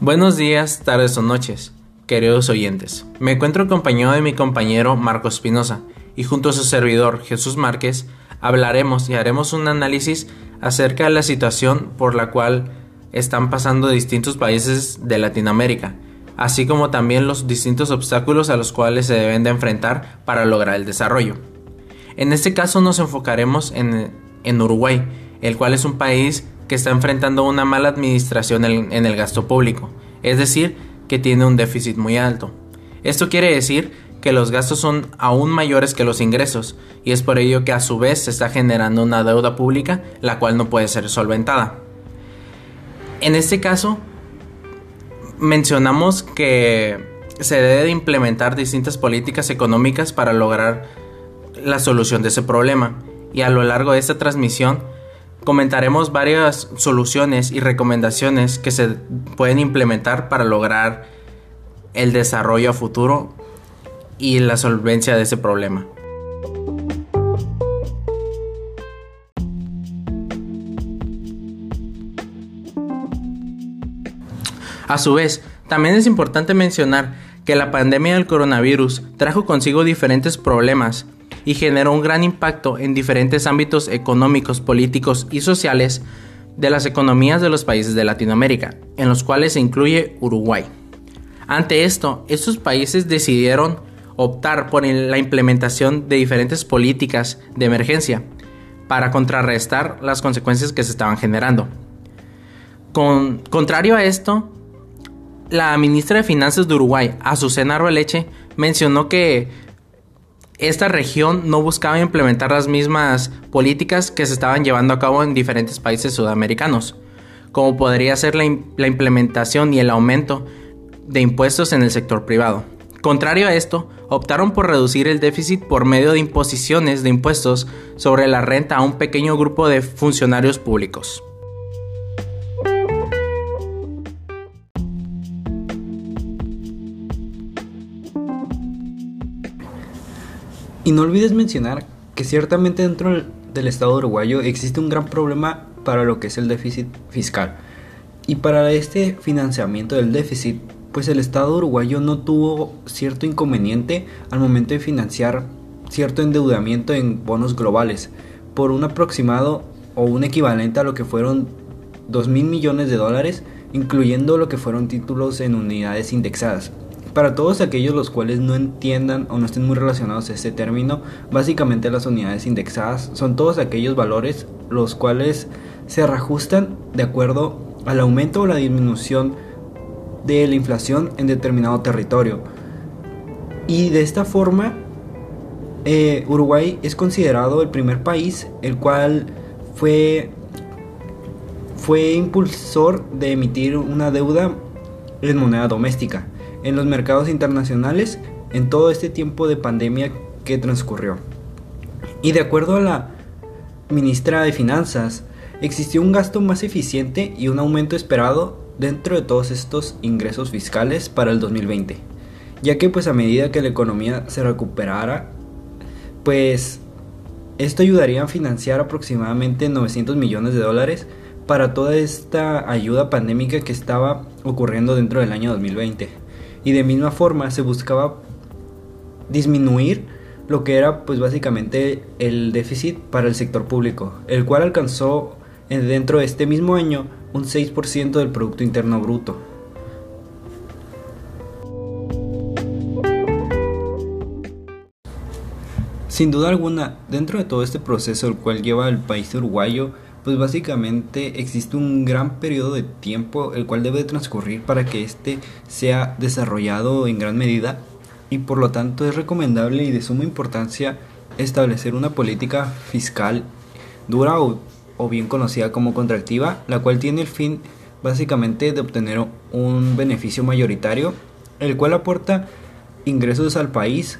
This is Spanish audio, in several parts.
Buenos días, tardes o noches, queridos oyentes. Me encuentro acompañado de mi compañero Marco Espinosa y junto a su servidor Jesús Márquez hablaremos y haremos un análisis acerca de la situación por la cual están pasando distintos países de Latinoamérica, así como también los distintos obstáculos a los cuales se deben de enfrentar para lograr el desarrollo. En este caso nos enfocaremos en, en Uruguay, el cual es un país que está enfrentando una mala administración en el gasto público, es decir, que tiene un déficit muy alto. Esto quiere decir que los gastos son aún mayores que los ingresos, y es por ello que a su vez se está generando una deuda pública la cual no puede ser solventada. En este caso, mencionamos que se debe de implementar distintas políticas económicas para lograr la solución de ese problema, y a lo largo de esta transmisión comentaremos varias soluciones y recomendaciones que se pueden implementar para lograr el desarrollo a futuro y la solvencia de ese problema. A su vez, también es importante mencionar que la pandemia del coronavirus trajo consigo diferentes problemas y generó un gran impacto en diferentes ámbitos económicos, políticos y sociales de las economías de los países de Latinoamérica, en los cuales se incluye Uruguay. Ante esto, estos países decidieron optar por la implementación de diferentes políticas de emergencia para contrarrestar las consecuencias que se estaban generando. Con, contrario a esto, la ministra de Finanzas de Uruguay, Azucena Arbeleche, mencionó que esta región no buscaba implementar las mismas políticas que se estaban llevando a cabo en diferentes países sudamericanos, como podría ser la, implementación y el aumento de impuestos en el sector privado. Contrario a esto, optaron por reducir el déficit por medio de imposiciones de impuestos sobre la renta a un pequeño grupo de funcionarios públicos. Y no olvides mencionar que ciertamente dentro del Estado uruguayo existe un gran problema para lo que es el déficit fiscal. Y para este financiamiento del déficit, pues el Estado uruguayo no tuvo cierto inconveniente al momento de financiar cierto endeudamiento en bonos globales por un aproximado o un equivalente a lo que fueron 2 mil millones de dólares, incluyendo lo que fueron títulos en unidades indexadas. Para todos aquellos los cuales no entiendan o no estén muy relacionados a este término, básicamente las unidades indexadas son todos aquellos valores los cuales se reajustan de acuerdo al aumento o la disminución de la inflación en determinado territorio. Y de esta forma, eh, Uruguay es considerado el primer país el cual fue, fue impulsor de emitir una deuda en moneda doméstica en los mercados internacionales en todo este tiempo de pandemia que transcurrió. Y de acuerdo a la ministra de Finanzas, existió un gasto más eficiente y un aumento esperado dentro de todos estos ingresos fiscales para el 2020, ya que pues a medida que la economía se recuperara, pues esto ayudaría a financiar aproximadamente 900 millones de dólares para toda esta ayuda pandémica que estaba ocurriendo dentro del año 2020 y de misma forma se buscaba disminuir lo que era pues básicamente el déficit para el sector público, el cual alcanzó dentro de este mismo año un 6% del Producto Interno Bruto. Sin duda alguna, dentro de todo este proceso el cual lleva el país uruguayo, pues básicamente existe un gran periodo de tiempo el cual debe transcurrir para que éste sea desarrollado en gran medida y por lo tanto es recomendable y de suma importancia establecer una política fiscal dura o, o bien conocida como contractiva, la cual tiene el fin básicamente de obtener un beneficio mayoritario, el cual aporta ingresos al país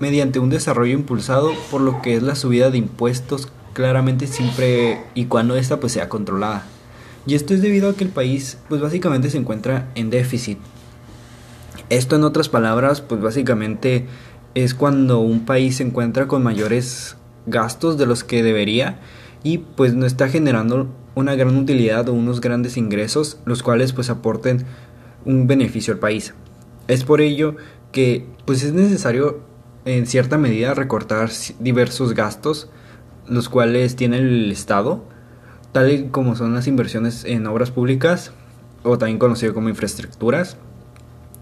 mediante un desarrollo impulsado por lo que es la subida de impuestos claramente siempre y cuando esta pues sea controlada. Y esto es debido a que el país pues básicamente se encuentra en déficit. Esto en otras palabras pues básicamente es cuando un país se encuentra con mayores gastos de los que debería y pues no está generando una gran utilidad o unos grandes ingresos los cuales pues aporten un beneficio al país. Es por ello que pues es necesario en cierta medida recortar diversos gastos los cuales tiene el Estado, tal como son las inversiones en obras públicas o también conocido como infraestructuras,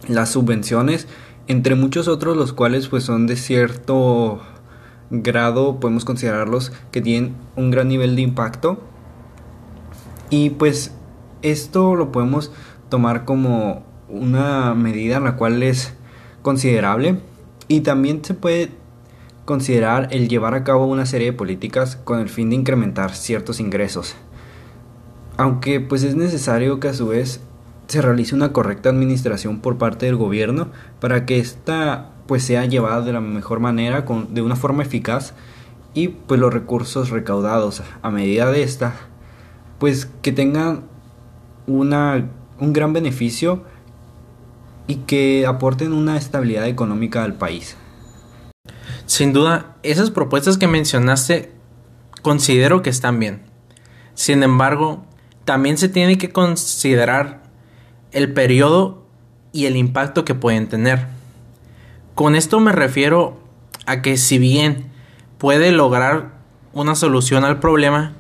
las subvenciones, entre muchos otros los cuales pues son de cierto grado podemos considerarlos que tienen un gran nivel de impacto. Y pues esto lo podemos tomar como una medida en la cual es considerable. Y también se puede considerar el llevar a cabo una serie de políticas con el fin de incrementar ciertos ingresos. Aunque pues es necesario que a su vez se realice una correcta administración por parte del gobierno para que ésta pues sea llevada de la mejor manera, con, de una forma eficaz y pues los recursos recaudados a medida de esta pues que tengan una, un gran beneficio y que aporten una estabilidad económica al país. Sin duda, esas propuestas que mencionaste considero que están bien. Sin embargo, también se tiene que considerar el periodo y el impacto que pueden tener. Con esto me refiero a que si bien puede lograr una solución al problema,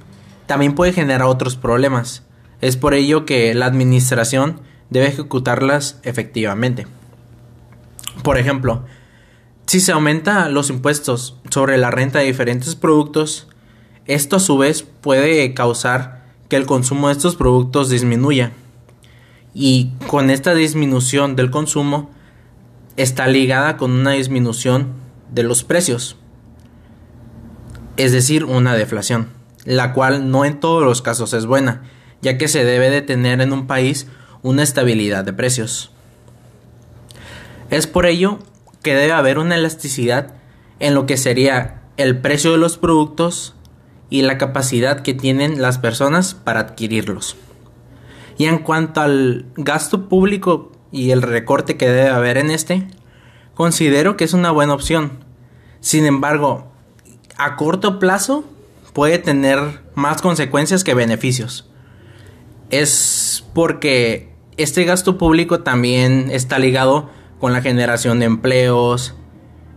también puede generar otros problemas. Es por ello que la administración debe ejecutarlas efectivamente. Por ejemplo, si se aumenta los impuestos sobre la renta de diferentes productos, esto a su vez puede causar que el consumo de estos productos disminuya. Y con esta disminución del consumo está ligada con una disminución de los precios. Es decir, una deflación, la cual no en todos los casos es buena, ya que se debe de tener en un país una estabilidad de precios. Es por ello que debe haber una elasticidad en lo que sería el precio de los productos y la capacidad que tienen las personas para adquirirlos. Y en cuanto al gasto público y el recorte que debe haber en este, considero que es una buena opción. Sin embargo, a corto plazo puede tener más consecuencias que beneficios. Es porque este gasto público también está ligado con la generación de empleos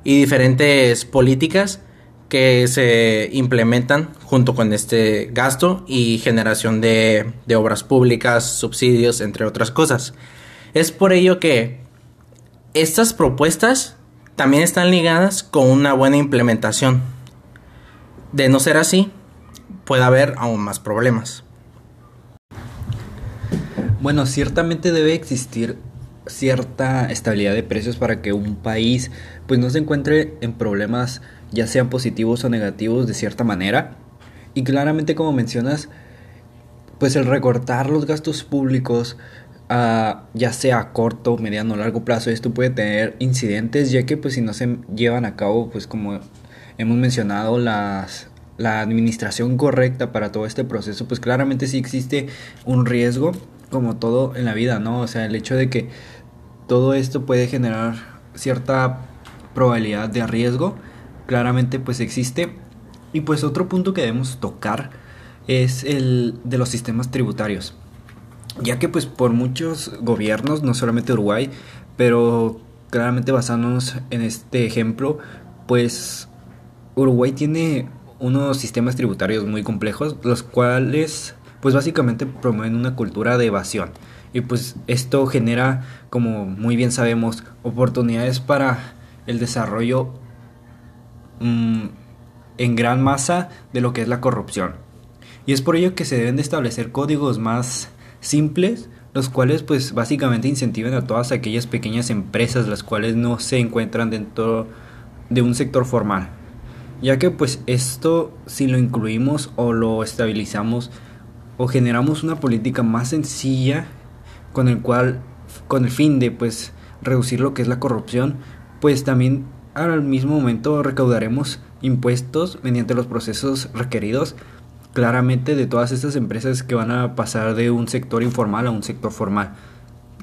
y diferentes políticas que se implementan junto con este gasto y generación de, obras públicas, subsidios, entre otras cosas. Es por ello que estas propuestas también están ligadas con una buena implementación. De no ser así, puede haber aún más problemas. Bueno, ciertamente debe existir cierta estabilidad de precios para que un país pues no se encuentre en problemas ya sean positivos o negativos de cierta manera. Y claramente como mencionas, pues el recortar los gastos públicos ya sea a corto, mediano o largo plazo, esto puede tener incidentes, ya que pues si no se llevan a cabo, pues como hemos mencionado, las, la administración correcta para todo este proceso, pues claramente sí existe un riesgo, como todo en la vida, ¿no? O sea, el hecho de que todo esto puede generar cierta probabilidad de riesgo, claramente pues existe. Y pues otro punto que debemos tocar es el de los sistemas tributarios ya que pues por muchos gobiernos, no solamente Uruguay, pero claramente basándonos en este ejemplo, pues Uruguay tiene unos sistemas tributarios muy complejos, los cuales pues básicamente promueven una cultura de evasión. Y pues esto genera, como muy bien sabemos, oportunidades para el desarrollo mm, en gran masa de lo que es la corrupción. Y es por ello que se deben de establecer códigos más simples, los cuales pues básicamente incentiven a todas aquellas pequeñas empresas las cuales no se encuentran dentro de un sector formal. Ya que pues esto si lo incluimos o lo estabilizamos o generamos una política más sencilla con el cual con el fin de pues reducir lo que es la corrupción, pues también al mismo momento recaudaremos impuestos mediante los procesos requeridos claramente de todas estas empresas que van a pasar de un sector informal a un sector formal.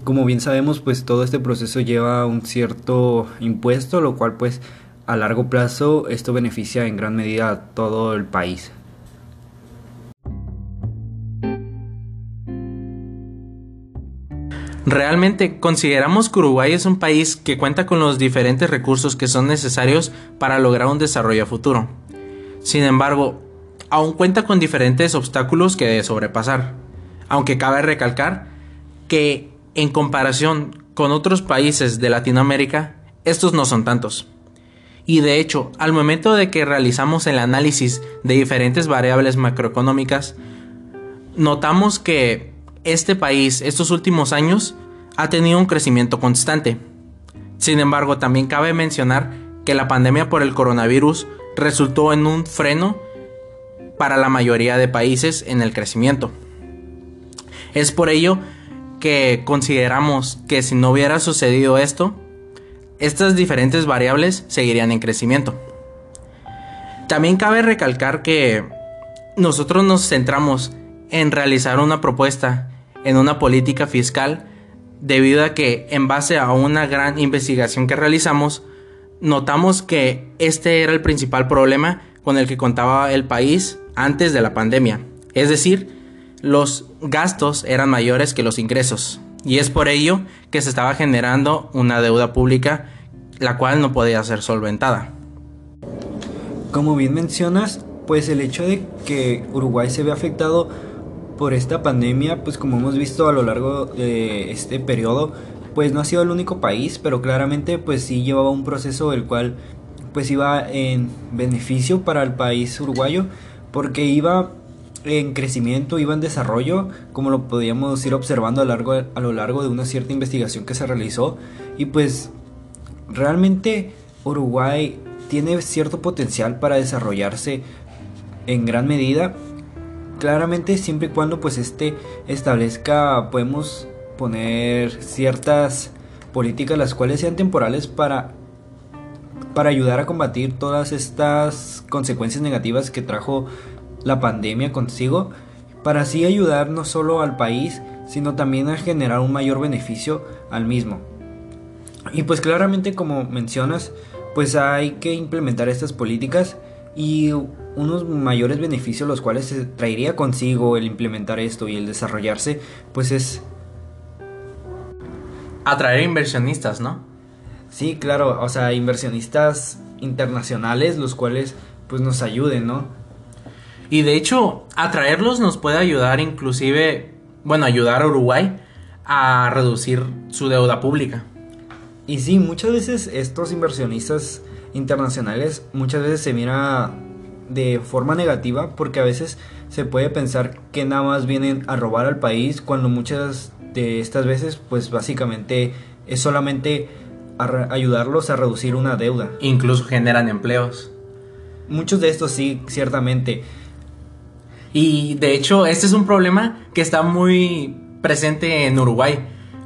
Como bien sabemos, pues todo este proceso lleva un cierto impuesto, lo cual pues a largo plazo esto beneficia en gran medida a todo el país. Realmente consideramos que Uruguay es un país que cuenta con los diferentes recursos que son necesarios para lograr un desarrollo futuro. Sin embargo, aún cuenta con diferentes obstáculos que debe sobrepasar, aunque cabe recalcar que en comparación con otros países de Latinoamérica, estos no son tantos. Y de hecho, al momento de que realizamos el análisis de diferentes variables macroeconómicas, notamos que este país estos últimos años ha tenido un crecimiento constante. Sin embargo, también cabe mencionar que la pandemia por el coronavirus resultó en un freno para la mayoría de países en el crecimiento. Es por ello que consideramos que si no hubiera sucedido esto, estas diferentes variables seguirían en crecimiento. También cabe recalcar que nosotros nos centramos en realizar una propuesta en una política fiscal debido a que en base a una gran investigación que realizamos, notamos que este era el principal problema con el que contaba el país antes de la pandemia. Es decir, los gastos eran mayores que los ingresos. Y es por ello que se estaba generando una deuda pública la cual no podía ser solventada. Como bien mencionas, pues el hecho de que Uruguay se ve afectado por esta pandemia, pues como hemos visto a lo largo de este periodo, pues no ha sido el único país, pero claramente pues sí llevaba un proceso el cual pues iba en beneficio para el país uruguayo, porque iba en crecimiento, iba en desarrollo, como lo podíamos ir observando a, largo, a lo largo de una cierta investigación que se realizó. Y pues realmente Uruguay tiene cierto potencial para desarrollarse en gran medida. Claramente siempre y cuando pues este establezca, podemos poner ciertas políticas las cuales sean temporales para para ayudar a combatir todas estas consecuencias negativas que trajo la pandemia consigo, para así ayudar no solo al país, sino también a generar un mayor beneficio al mismo. Y pues claramente como mencionas, pues hay que implementar estas políticas y unos mayores beneficios los cuales se traería consigo el implementar esto y el desarrollarse, pues es atraer inversionistas, ¿no? Sí, claro, o sea, inversionistas internacionales los cuales pues nos ayuden, ¿no? Y de hecho, atraerlos nos puede ayudar inclusive, bueno, ayudar a Uruguay a reducir su deuda pública. Y sí, muchas veces estos inversionistas internacionales muchas veces se mira de forma negativa porque a veces se puede pensar que nada más vienen a robar al país cuando muchas de estas veces pues básicamente es solamente ayudarlos a reducir una deuda. Incluso generan empleos. Muchos de estos sí, ciertamente. Y de hecho, este es un problema que está muy presente en Uruguay.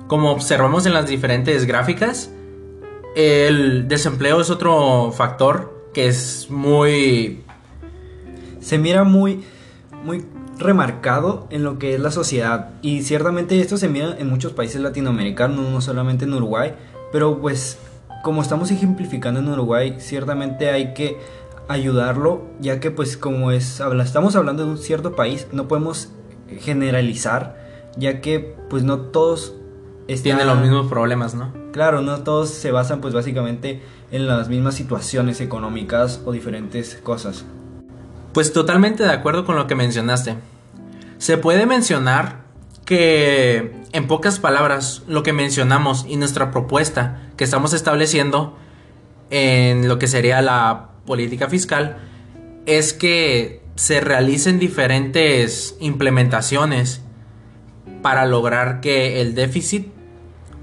Como observamos en las diferentes gráficas, el desempleo es otro factor que es muy... Se mira muy, muy remarcado en lo que es la sociedad. Y ciertamente esto se mira en muchos países latinoamericanos, no solamente en Uruguay. Pero pues como estamos ejemplificando en Uruguay, ciertamente hay que ayudarlo, ya que pues como es, estamos hablando de un cierto país, no podemos generalizar, ya que pues no todos tienen los mismos problemas, ¿no? Claro, no todos se basan pues básicamente en las mismas situaciones económicas o diferentes cosas. Pues totalmente de acuerdo con lo que mencionaste. Se puede mencionar que en pocas palabras lo que mencionamos y nuestra propuesta que estamos estableciendo en lo que sería la política fiscal es que se realicen diferentes implementaciones para lograr que el déficit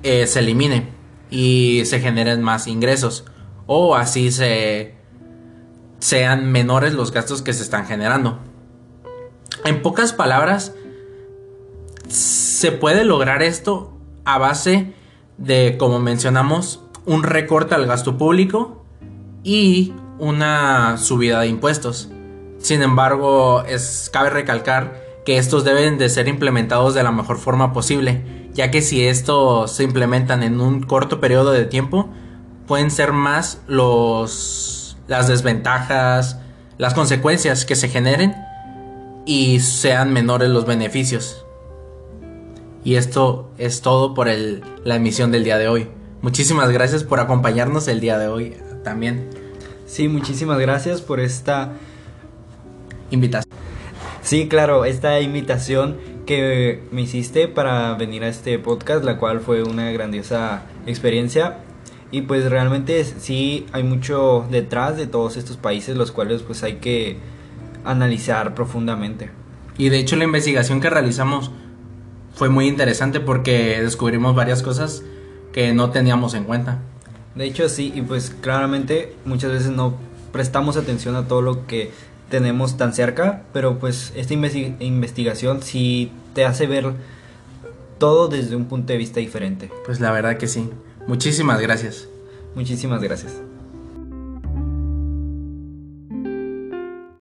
eh, se elimine y se generen más ingresos o así se sean menores los gastos que se están generando. En pocas palabras, se puede lograr esto a base de, como mencionamos, un recorte al gasto público y una subida de impuestos. Sin embargo, es, cabe recalcar que estos deben de ser implementados de la mejor forma posible, ya que si estos se implementan en un corto periodo de tiempo, pueden ser más los, las desventajas, las consecuencias que se generen y sean menores los beneficios. Y esto es todo por el, la emisión del día de hoy. Muchísimas gracias por acompañarnos el día de hoy también. Sí, muchísimas gracias por esta invitación. Sí, claro, esta invitación que me hiciste para venir a este podcast, la cual fue una grandiosa experiencia. Y pues realmente sí hay mucho detrás de todos estos países, los cuales pues hay que analizar profundamente. Y de hecho la investigación que realizamos fue muy interesante porque descubrimos varias cosas que no teníamos en cuenta. De hecho sí, y pues claramente muchas veces no prestamos atención a todo lo que tenemos tan cerca, pero pues esta investigación sí te hace ver todo desde un punto de vista diferente. Pues la verdad que sí. Muchísimas gracias. Muchísimas gracias.